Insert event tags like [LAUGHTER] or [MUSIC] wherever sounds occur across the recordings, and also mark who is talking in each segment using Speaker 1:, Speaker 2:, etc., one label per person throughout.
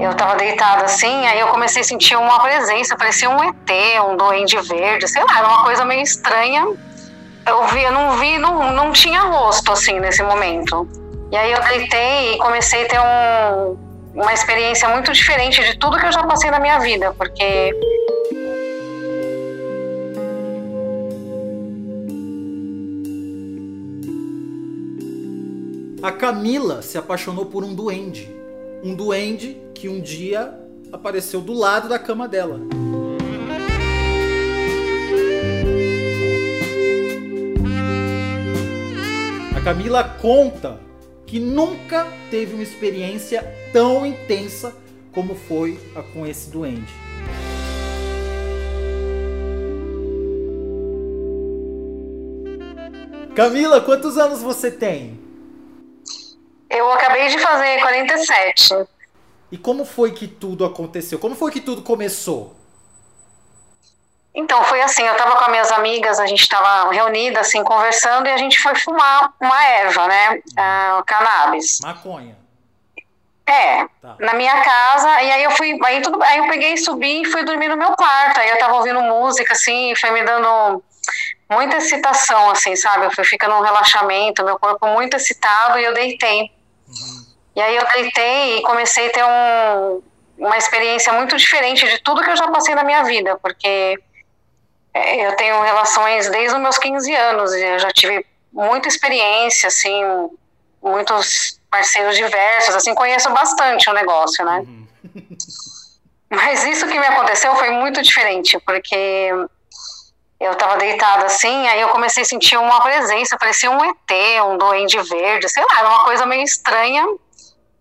Speaker 1: eu tava deitada assim, aí eu comecei a sentir uma presença, parecia um ET, um duende verde, sei lá, era uma coisa meio estranha. Eu vi, não vi, não, não tinha rosto assim nesse momento. E aí eu deitei e comecei a ter um, uma experiência muito diferente de tudo que eu já passei na minha vida, porque
Speaker 2: A Camila se apaixonou por um duende. Um duende que um dia apareceu do lado da cama dela. A Camila conta que nunca teve uma experiência tão intensa como foi a com esse duende. Camila, quantos anos você tem?
Speaker 1: Eu acabei de fazer 47.
Speaker 2: E como foi que tudo aconteceu? Como foi que tudo começou?
Speaker 1: Então, foi assim, eu tava com as minhas amigas, a gente tava reunida, assim, conversando, e a gente foi fumar uma erva, né? Uh, cannabis.
Speaker 2: Maconha.
Speaker 1: É, tá. na minha casa, e aí eu fui, aí, tudo, aí eu peguei, subi e fui dormir no meu quarto, aí eu tava ouvindo música, assim, foi me dando muita excitação, assim, sabe? Eu fui ficando num relaxamento, meu corpo muito excitado, e eu deitei. Uhum. E aí eu deitei e comecei a ter um, uma experiência muito diferente de tudo que eu já passei na minha vida, porque é, eu tenho relações desde os meus 15 anos e eu já tive muita experiência, assim, muitos parceiros diversos, assim, conheço bastante o negócio, né? Uhum. Mas isso que me aconteceu foi muito diferente, porque eu tava deitada assim, aí eu comecei a sentir uma presença, parecia um ET, um duende verde, sei lá, era uma coisa meio estranha,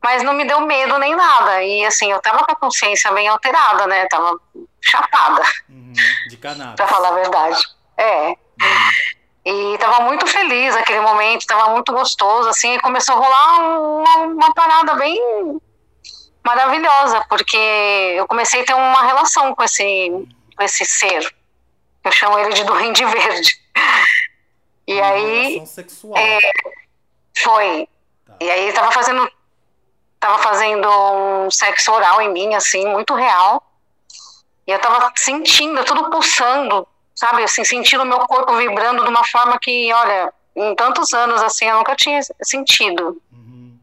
Speaker 1: mas não me deu medo nem nada. E assim, eu tava com a consciência bem alterada, né? Tava chapada.
Speaker 2: Uhum, de cannabis.
Speaker 1: pra falar a verdade. É. Uhum. E tava muito feliz naquele momento, tava muito gostoso, assim, e começou a rolar uma, uma parada bem maravilhosa, porque eu comecei a ter uma relação com esse, com esse ser. Eu chamo ele de duende verde. E
Speaker 2: uma
Speaker 1: aí.
Speaker 2: Sexual.
Speaker 1: É, foi. Tá. E aí tava fazendo. Tava fazendo um sexo oral em mim, assim, muito real. E eu tava sentindo, tudo pulsando, sabe? Assim, sentindo o meu corpo vibrando de uma forma que, olha, em tantos anos, assim, eu nunca tinha sentido. Uhum.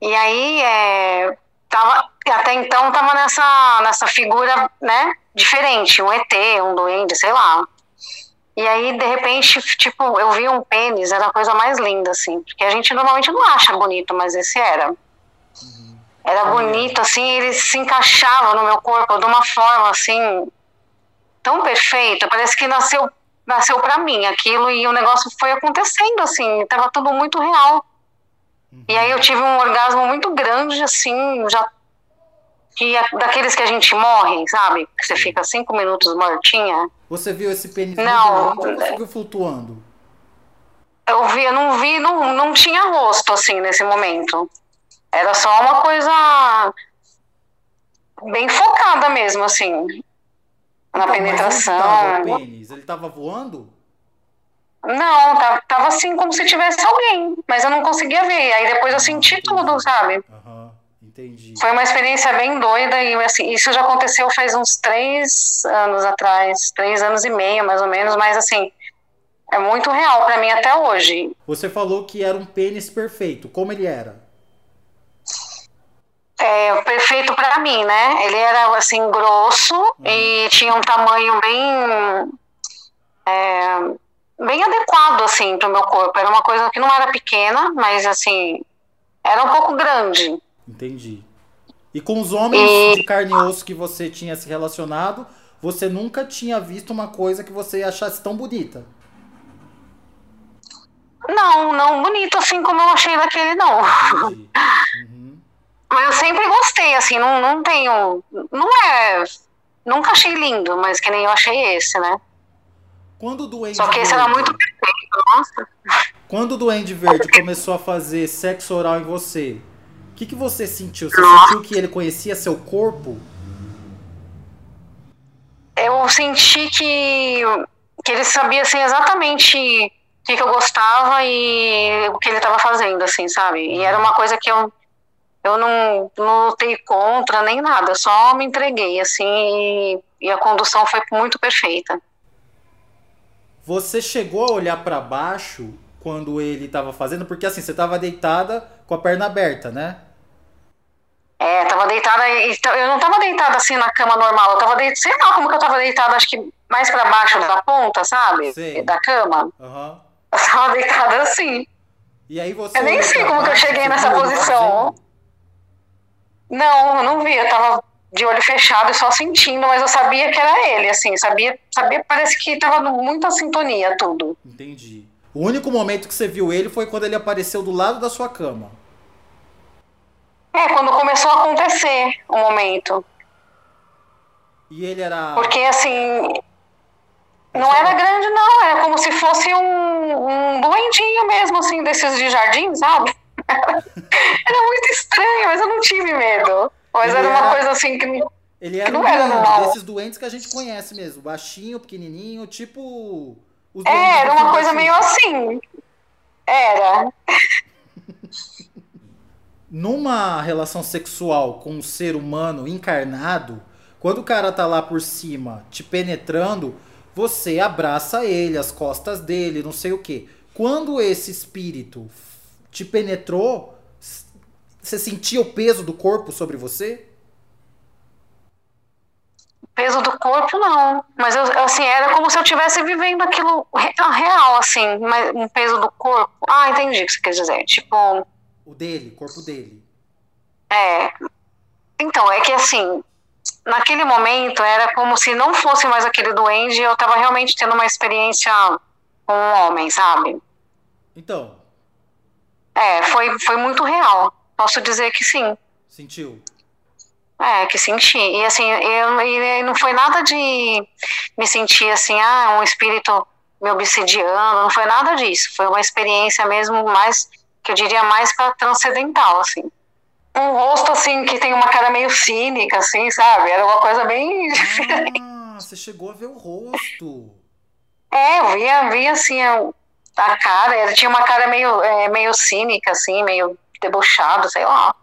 Speaker 1: E aí, é, tava, até então, tava nessa, nessa figura, né, diferente, um ET, um duende, sei lá. E aí, de repente, tipo, eu vi um pênis, era a coisa mais linda, assim, porque a gente normalmente não acha bonito, mas esse era. Uhum. Era bonito, assim, ele se encaixava no meu corpo de uma forma, assim, tão perfeita, parece que nasceu nasceu para mim aquilo e o negócio foi acontecendo, assim, tava tudo muito real. Uhum. E aí eu tive um orgasmo muito grande, assim, já que é daqueles que a gente morre, sabe? Que você fica cinco minutos mortinha.
Speaker 2: Você viu esse pênis
Speaker 1: não,
Speaker 2: ou você viu flutuando?
Speaker 1: Eu vi, eu não vi, não, não tinha rosto assim nesse momento. Era só uma coisa bem focada mesmo, assim. Na então, penetração.
Speaker 2: Mas o pênis? Ele tava voando?
Speaker 1: Não, tava, tava assim como se tivesse alguém, mas eu não conseguia ver. Aí depois eu senti tudo, sabe?
Speaker 2: Aham. Entendi.
Speaker 1: Foi uma experiência bem doida e assim, isso já aconteceu faz uns três anos atrás, três anos e meio mais ou menos, mas assim, é muito real para mim até hoje.
Speaker 2: Você falou que era um pênis perfeito, como ele era?
Speaker 1: É, perfeito para mim, né? Ele era assim grosso uhum. e tinha um tamanho bem é, bem adequado assim para o meu corpo. Era uma coisa que não era pequena, mas assim era um pouco grande.
Speaker 2: Entendi. E com os homens e... de carne e osso que você tinha se relacionado, você nunca tinha visto uma coisa que você achasse tão bonita?
Speaker 1: Não, não bonito assim como eu achei daquele, não. Uhum. Mas eu sempre gostei, assim, não, não tenho. Não é. Nunca achei lindo, mas que nem eu achei esse, né?
Speaker 2: Quando o Duende
Speaker 1: Só que esse era muito perfeito, nossa.
Speaker 2: Quando o Duende Verde começou a fazer sexo oral em você, que, que você sentiu? Você sentiu que ele conhecia seu corpo?
Speaker 1: Eu senti que, que ele sabia assim, exatamente o que, que eu gostava e o que ele estava fazendo, assim, sabe? E era uma coisa que eu, eu não, não lutei contra nem nada, só me entreguei, assim, e, e a condução foi muito perfeita.
Speaker 2: Você chegou a olhar para baixo quando ele estava fazendo? Porque assim, você estava deitada com a perna aberta, né?
Speaker 1: É, tava deitada, eu não tava deitada assim na cama normal, eu tava deitada, sei lá como que eu tava deitada, acho que mais para baixo da ponta, sabe? Sim. Da cama. Uhum. Eu tava deitada assim.
Speaker 2: E aí você.
Speaker 1: Eu nem sei como que eu cheguei nessa posição. Não, eu não vi, eu tava de olho fechado e só sentindo, mas eu sabia que era ele, assim, sabia, sabia, parece que tava muita sintonia tudo.
Speaker 2: Entendi. O único momento que você viu ele foi quando ele apareceu do lado da sua cama.
Speaker 1: É, quando começou a acontecer o momento.
Speaker 2: E ele era.
Speaker 1: Porque assim. Não era grande, não. Era como se fosse um, um duendinho mesmo, assim, desses de jardim, sabe? [LAUGHS] era muito estranho, mas eu não tive medo. Mas era, era uma coisa assim que.
Speaker 2: Ele era, que não um era normal. desses doentes que a gente conhece mesmo. Baixinho, pequenininho, tipo.
Speaker 1: é, era uma coisa meio assim. Era. [LAUGHS]
Speaker 2: Numa relação sexual com um ser humano encarnado, quando o cara tá lá por cima te penetrando, você abraça ele, as costas dele, não sei o que. Quando esse espírito te penetrou, você sentia o peso do corpo sobre você?
Speaker 1: Peso do corpo, não. Mas assim, era como se eu estivesse vivendo aquilo real, assim. Mas um peso do corpo. Ah, entendi o que você quer dizer. Tipo.
Speaker 2: O dele, o corpo dele.
Speaker 1: É. Então, é que assim, naquele momento era como se não fosse mais aquele duende e eu tava realmente tendo uma experiência com um homem, sabe?
Speaker 2: Então.
Speaker 1: É, foi, foi muito real. Posso dizer que sim.
Speaker 2: Sentiu?
Speaker 1: É, que senti. E assim, eu, e não foi nada de me sentir assim, ah, um espírito me obsidiando, não foi nada disso. Foi uma experiência mesmo mais, que eu diria mais para transcendental, assim. Um rosto assim que tem uma cara meio cínica, assim, sabe? Era uma coisa bem. [LAUGHS]
Speaker 2: Ah, você chegou a ver o rosto.
Speaker 1: É, eu via, via assim a, cara, ele tinha uma cara meio, é, meio cínica, assim, meio debochado, sei lá.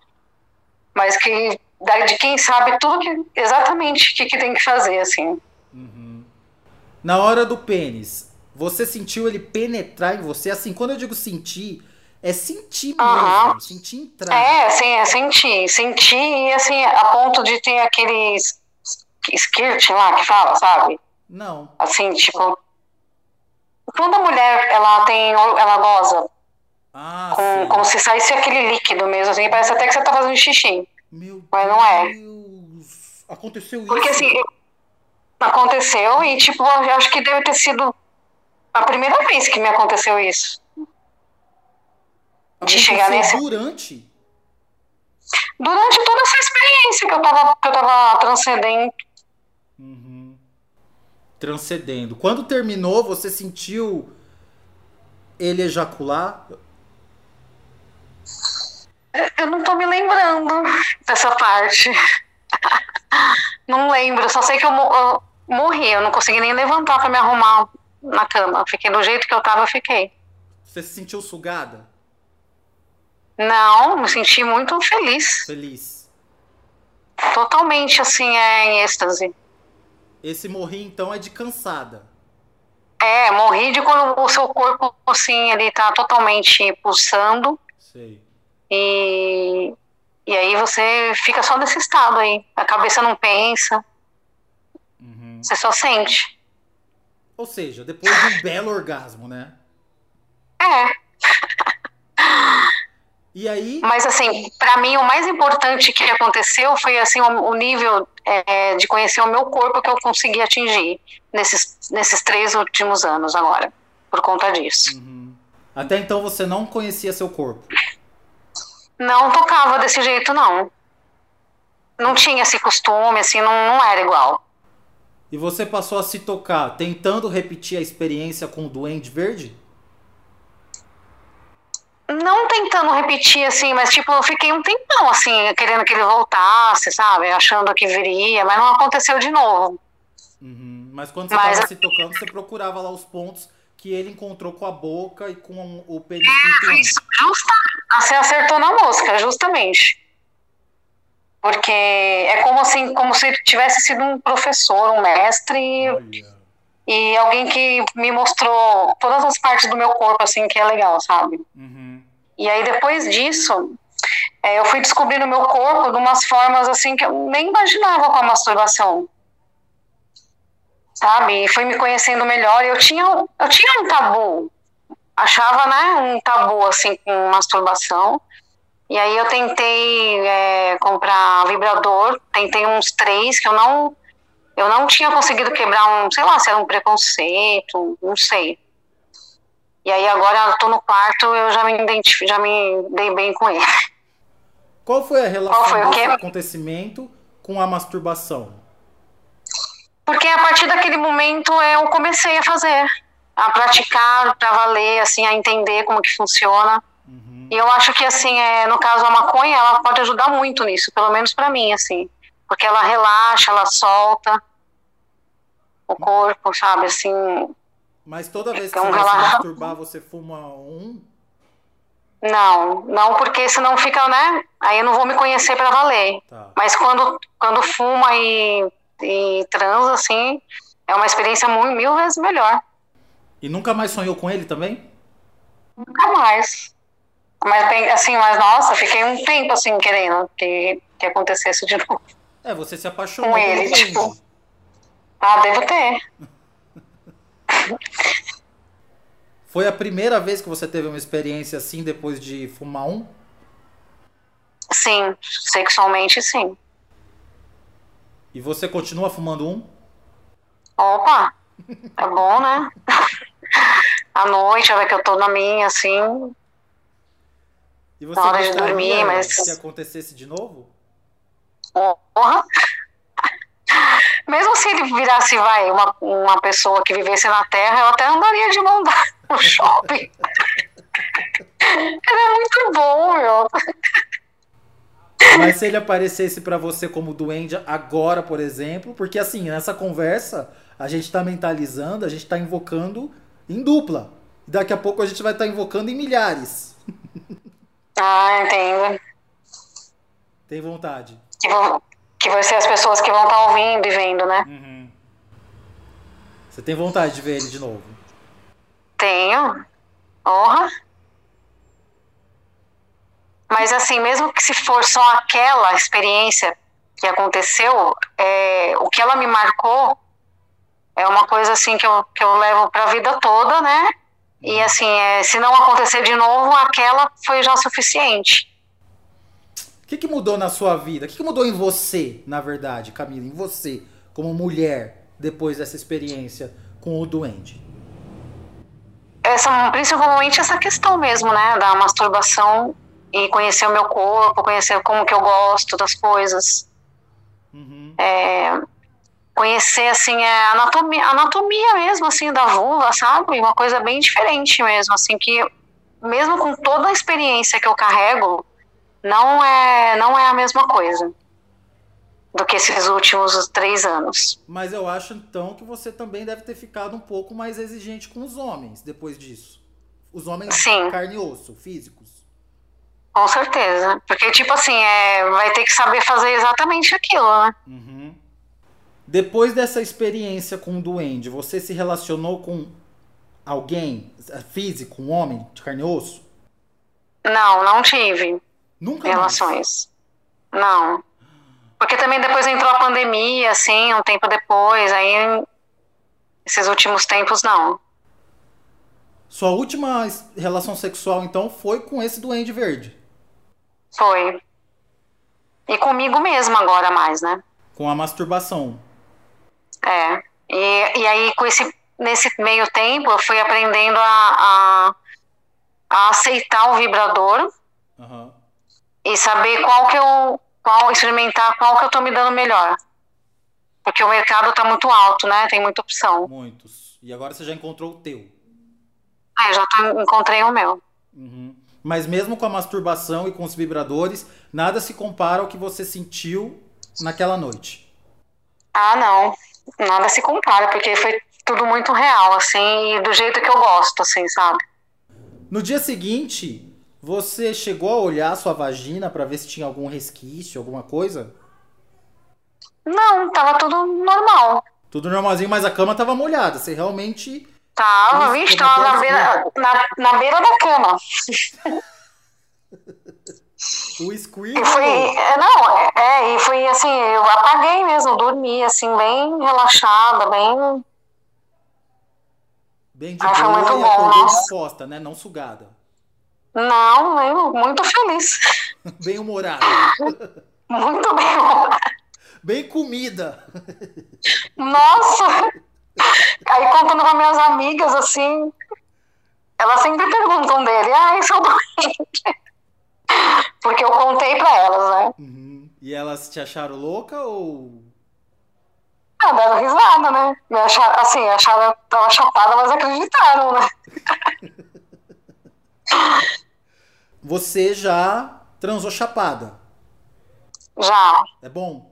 Speaker 1: Mas que de quem sabe tudo que exatamente o que, que tem que fazer, assim.
Speaker 2: Uhum. Na hora do pênis, você sentiu ele penetrar em você? Assim, quando eu digo sentir, é sentir mesmo, uhum. sentir entrar.
Speaker 1: É, sim, é sentir. Sentir e assim, a ponto de ter aqueles skirt lá que fala, sabe?
Speaker 2: Não.
Speaker 1: Assim, tipo. Quando a mulher ela tem. ela goza
Speaker 2: ah,
Speaker 1: com, como se saísse aquele líquido mesmo, assim, parece até que você tá fazendo xixi.
Speaker 2: Meu
Speaker 1: mas não é.
Speaker 2: Deus. Aconteceu isso?
Speaker 1: Porque assim, aconteceu e tipo, eu acho que deve ter sido a primeira vez que me aconteceu isso.
Speaker 2: De chegar nesse. Durante?
Speaker 1: Durante toda essa experiência que eu tava, que eu tava transcendendo.
Speaker 2: Uhum. Transcendendo. Quando terminou, você sentiu ele ejacular?
Speaker 1: Eu não tô me lembrando dessa parte. [LAUGHS] Não lembro, só sei que eu, eu morri, eu não consegui nem levantar para me arrumar na cama. Fiquei do jeito que eu tava, fiquei.
Speaker 2: Você se sentiu sugada?
Speaker 1: Não, me senti muito feliz.
Speaker 2: Feliz.
Speaker 1: Totalmente assim, é, em êxtase.
Speaker 2: Esse morri então é de cansada.
Speaker 1: É, morri de quando o seu corpo assim, ele tá totalmente pulsando.
Speaker 2: Sei.
Speaker 1: E, e aí você fica só nesse estado aí. A cabeça não pensa. Uhum. Você só sente.
Speaker 2: Ou seja, depois de um belo orgasmo, né?
Speaker 1: É.
Speaker 2: E aí?
Speaker 1: Mas assim, para mim o mais importante que aconteceu foi assim o, o nível é, de conhecer o meu corpo que eu consegui atingir nesses, nesses três últimos anos agora, por conta disso.
Speaker 2: Uhum. Até então você não conhecia seu corpo?
Speaker 1: Não tocava desse jeito, não. Não tinha esse costume, assim, não, não era igual.
Speaker 2: E você passou a se tocar tentando repetir a experiência com o Duende Verde?
Speaker 1: Não tentando repetir, assim, mas tipo, eu fiquei um tempão, assim, querendo que ele voltasse, sabe? Achando que viria, mas não aconteceu de novo.
Speaker 2: Uhum. Mas quando você estava se tocando, você procurava lá os pontos que ele encontrou com a boca e com o pênis
Speaker 1: é, Isso, justa. Você acertou na mosca, justamente. Porque é como assim, como se tivesse sido um professor, um mestre Olha. E alguém que me mostrou todas as partes do meu corpo, assim, que é legal, sabe? Uhum. E aí depois disso, é, eu fui descobrindo meu corpo de umas formas assim que eu nem imaginava com a masturbação. Sabe? E fui me conhecendo melhor. Eu tinha, eu tinha um tabu. Achava, né, um tabu assim com masturbação. E aí eu tentei é, comprar vibrador, tentei uns três que eu não eu não tinha conseguido quebrar um, sei lá, se era um preconceito, não sei. E aí agora eu tô no quarto, eu já me identifico, já me dei bem com ele.
Speaker 2: Qual foi a relação foi desse acontecimento com a masturbação?
Speaker 1: Porque a partir daquele momento eu comecei a fazer, a praticar, para valer, assim, a entender como que funciona. Uhum. E eu acho que, assim, é, no caso a maconha, ela pode ajudar muito nisso, pelo menos para mim, assim. Porque ela relaxa, ela solta o corpo, sabe, assim...
Speaker 2: Mas toda vez que então, você vai se masturbar, você fuma um?
Speaker 1: Não, não, porque senão fica, né? Aí eu não vou me conhecer para valer. Tá. Mas quando, quando fuma e, e transa, assim, é uma experiência muito, mil vezes melhor.
Speaker 2: E nunca mais sonhou com ele também?
Speaker 1: Nunca mais. Mas assim, mas nossa, fiquei um tempo assim querendo que, que acontecesse de [LAUGHS] novo.
Speaker 2: É, você se apaixonou com ele, tipo.
Speaker 1: Ah, devo ter. [LAUGHS]
Speaker 2: Foi a primeira vez que você teve uma experiência assim depois de fumar um?
Speaker 1: Sim, sexualmente sim.
Speaker 2: E você continua fumando um?
Speaker 1: Opa, é bom, né? [LAUGHS] À noite, a ver que eu tô na minha, assim.
Speaker 2: E você na hora de dormir, mas. Que acontecesse de novo?
Speaker 1: Porra! Mesmo se ele virasse, vai, uma, uma pessoa que vivesse na Terra, eu até andaria de mão dada no shopping. Era muito bom, meu.
Speaker 2: Mas se ele aparecesse para você como duende agora, por exemplo, porque assim, nessa conversa, a gente tá mentalizando, a gente tá invocando em dupla. Daqui a pouco a gente vai estar tá invocando em milhares.
Speaker 1: Ah, entendo.
Speaker 2: Tem vontade.
Speaker 1: Que, vão, que vai ser as pessoas que vão estar tá ouvindo e vendo, né? Uhum.
Speaker 2: Você tem vontade de ver ele de novo?
Speaker 1: Tenho. Honra. Mas assim, mesmo que se for só aquela experiência que aconteceu, é, o que ela me marcou é uma coisa assim que eu, que eu levo para a vida toda, né? E uhum. assim, é, se não acontecer de novo, aquela foi já suficiente.
Speaker 2: O que, que mudou na sua vida? O que, que mudou em você, na verdade, Camila? Em você, como mulher, depois dessa experiência com o duende?
Speaker 1: Essa, principalmente essa questão mesmo, né? Da masturbação e conhecer o meu corpo, conhecer como que eu gosto das coisas. Uhum. É, conhecer, assim, a anatomia, anatomia mesmo, assim, da vulva, sabe? Uma coisa bem diferente mesmo, assim, que mesmo com toda a experiência que eu carrego, não é, não é a mesma coisa do que esses últimos três anos.
Speaker 2: Mas eu acho, então, que você também deve ter ficado um pouco mais exigente com os homens depois disso. Os homens Sim. carne e osso, físicos.
Speaker 1: Com certeza. Porque, tipo assim, é, vai ter que saber fazer exatamente aquilo, né? Uhum.
Speaker 2: Depois dessa experiência com o duende, você se relacionou com alguém físico, um homem de carne e osso?
Speaker 1: Não, não tive.
Speaker 2: Nunca
Speaker 1: relações. Mais. Não. Porque também depois entrou a pandemia, assim, um tempo depois, aí esses últimos tempos não.
Speaker 2: Sua última relação sexual, então, foi com esse duende verde?
Speaker 1: Foi. E comigo mesma agora mais, né?
Speaker 2: Com a masturbação.
Speaker 1: É. E, e aí, com esse, nesse meio tempo, eu fui aprendendo a, a, a aceitar o vibrador uhum. E saber qual que eu. Qual, experimentar qual que eu tô me dando melhor. Porque o mercado tá muito alto, né? Tem muita opção.
Speaker 2: Muitos. E agora você já encontrou o teu.
Speaker 1: É, já tô, encontrei o meu.
Speaker 2: Uhum. Mas mesmo com a masturbação e com os vibradores, nada se compara ao que você sentiu naquela noite.
Speaker 1: Ah, não. Nada se compara, porque foi tudo muito real, assim, e do jeito que eu gosto, assim, sabe?
Speaker 2: No dia seguinte, Você chegou a olhar sua vagina para ver se tinha algum resquício, alguma coisa?
Speaker 1: Não, tava tudo normal.
Speaker 2: Tudo normalzinho, mas a cama tava molhada. Você realmente.
Speaker 1: Tava, vixe, tava na beira, na, na beira da cama. [LAUGHS]
Speaker 2: o squeak.
Speaker 1: E foi, é, não, é, é, e foi assim, eu apaguei mesmo, dormi, assim, bem relaxada, bem.
Speaker 2: Bem de boa muito e bom, acordou disposta, né? Não sugada.
Speaker 1: Não, eu, muito feliz. [LAUGHS]
Speaker 2: bem humorada.
Speaker 1: muito bem humorada.
Speaker 2: Bem comida.
Speaker 1: Nossa! Aí contando para minhas amigas, assim, elas sempre perguntam dele, ai, sou doente. Porque eu contei para elas, né?
Speaker 2: Uhum. E elas te acharam louca ou.
Speaker 1: Ah, deram risada, né? Me acharam, assim, acharam tava chapada, mas acreditaram, né? [LAUGHS]
Speaker 2: Você já transou chapada?
Speaker 1: Já.
Speaker 2: É bom?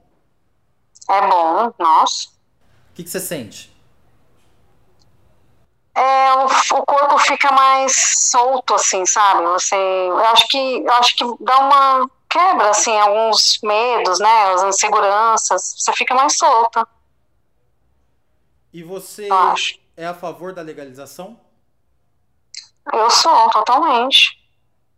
Speaker 1: É bom, nossa.
Speaker 2: O que, que você sente?
Speaker 1: É, o, o, corpo fica mais solto, assim, sabe? Você, eu acho que, eu acho que dá uma quebra, assim, alguns medos, né? As inseguranças. Você fica mais solta.
Speaker 2: E você é a favor da legalização?
Speaker 1: Eu sou, totalmente.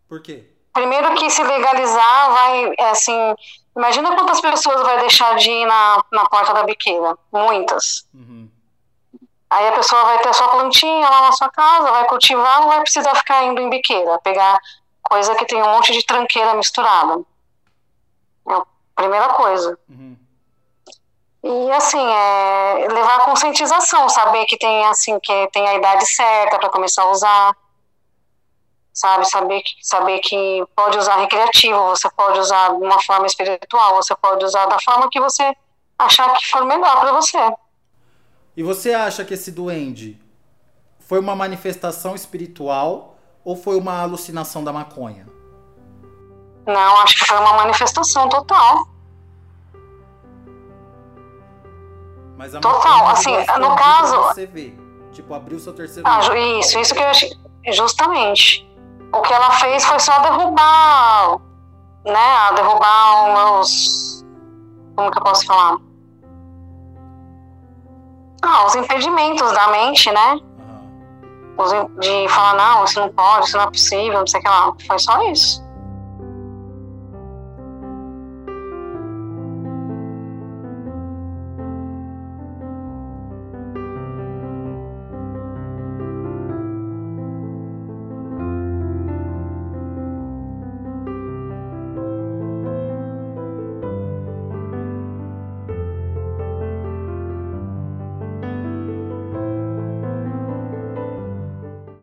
Speaker 2: Por quê?
Speaker 1: Primeiro que se legalizar vai, é, assim, Imagina quantas pessoas vai deixar de ir na, na porta da biqueira. Muitas. Uhum. Aí a pessoa vai ter a sua plantinha lá na sua casa, vai cultivar, não vai precisar ficar indo em biqueira, pegar coisa que tem um monte de tranqueira misturada. É a primeira coisa. Uhum. E assim, é levar a conscientização, saber que tem assim, que tem a idade certa para começar a usar sabe? Saber que, saber que pode usar recreativo, você pode usar de uma forma espiritual, você pode usar da forma que você achar que for melhor para você.
Speaker 2: E você acha que esse duende foi uma manifestação espiritual ou foi uma alucinação da maconha?
Speaker 1: Não, acho que foi uma manifestação total.
Speaker 2: Mas a
Speaker 1: total, assim, no caso.
Speaker 2: Você vê, tipo, abriu seu terceiro.
Speaker 1: Ah, isso, isso que eu achei. Justamente o que ela fez foi só derrubar, né? Derrubar os meus. Como que eu posso falar? Ah, os impedimentos da mente, né? Os, de falar, não, isso não pode, isso não é possível, não sei o que lá. Foi só isso.